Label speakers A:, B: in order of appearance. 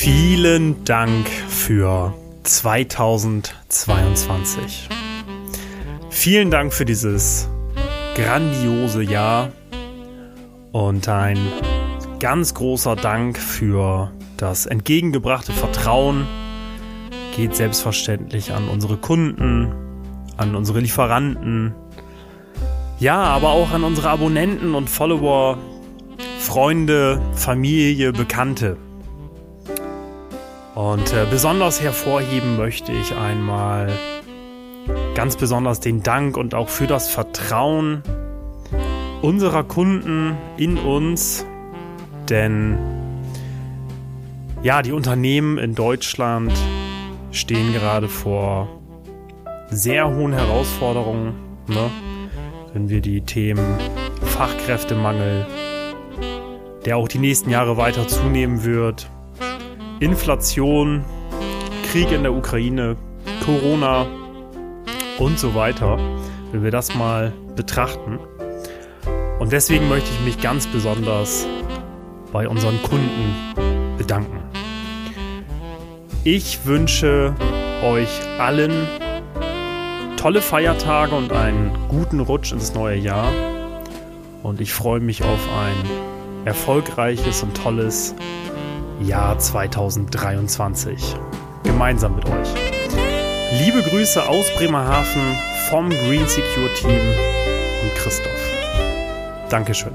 A: Vielen Dank für 2022. Vielen Dank für dieses grandiose Jahr und ein ganz großer Dank für das entgegengebrachte Vertrauen geht selbstverständlich an unsere Kunden, an unsere Lieferanten, ja, aber auch an unsere Abonnenten und Follower, Freunde, Familie, Bekannte. Und äh, besonders hervorheben möchte ich einmal ganz besonders den Dank und auch für das Vertrauen unserer Kunden in uns, denn ja, die Unternehmen in Deutschland stehen gerade vor sehr hohen Herausforderungen, ne? wenn wir die Themen Fachkräftemangel, der auch die nächsten Jahre weiter zunehmen wird, Inflation, Krieg in der Ukraine, Corona und so weiter, wenn wir das mal betrachten. Und deswegen möchte ich mich ganz besonders bei unseren Kunden bedanken. Ich wünsche euch allen tolle Feiertage und einen guten Rutsch ins neue Jahr. Und ich freue mich auf ein erfolgreiches und tolles Jahr 2023. Gemeinsam mit euch. Liebe Grüße aus Bremerhaven vom Green Secure Team und Christoph. Dankeschön.